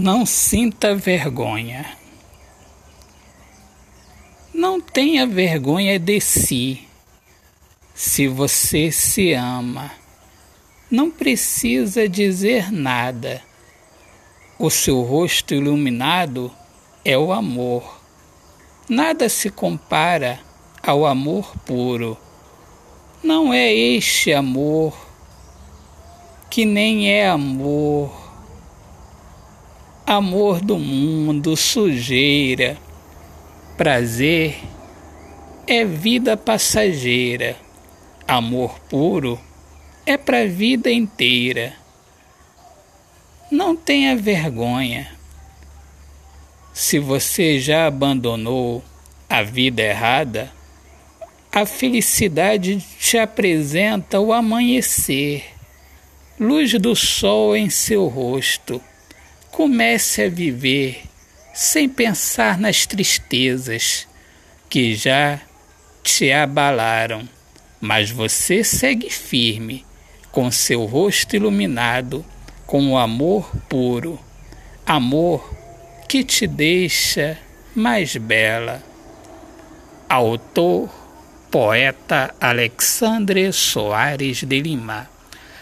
Não sinta vergonha. Não tenha vergonha de si. Se você se ama, não precisa dizer nada. O seu rosto iluminado é o amor. Nada se compara ao amor puro. Não é este amor que nem é amor amor do mundo, sujeira. Prazer é vida passageira. Amor puro é para a vida inteira. Não tenha vergonha. Se você já abandonou a vida errada, a felicidade te apresenta o amanhecer, luz do sol em seu rosto Comece a viver sem pensar nas tristezas que já te abalaram, mas você segue firme, com seu rosto iluminado, com o amor puro, amor que te deixa mais bela. Autor, poeta Alexandre Soares de Lima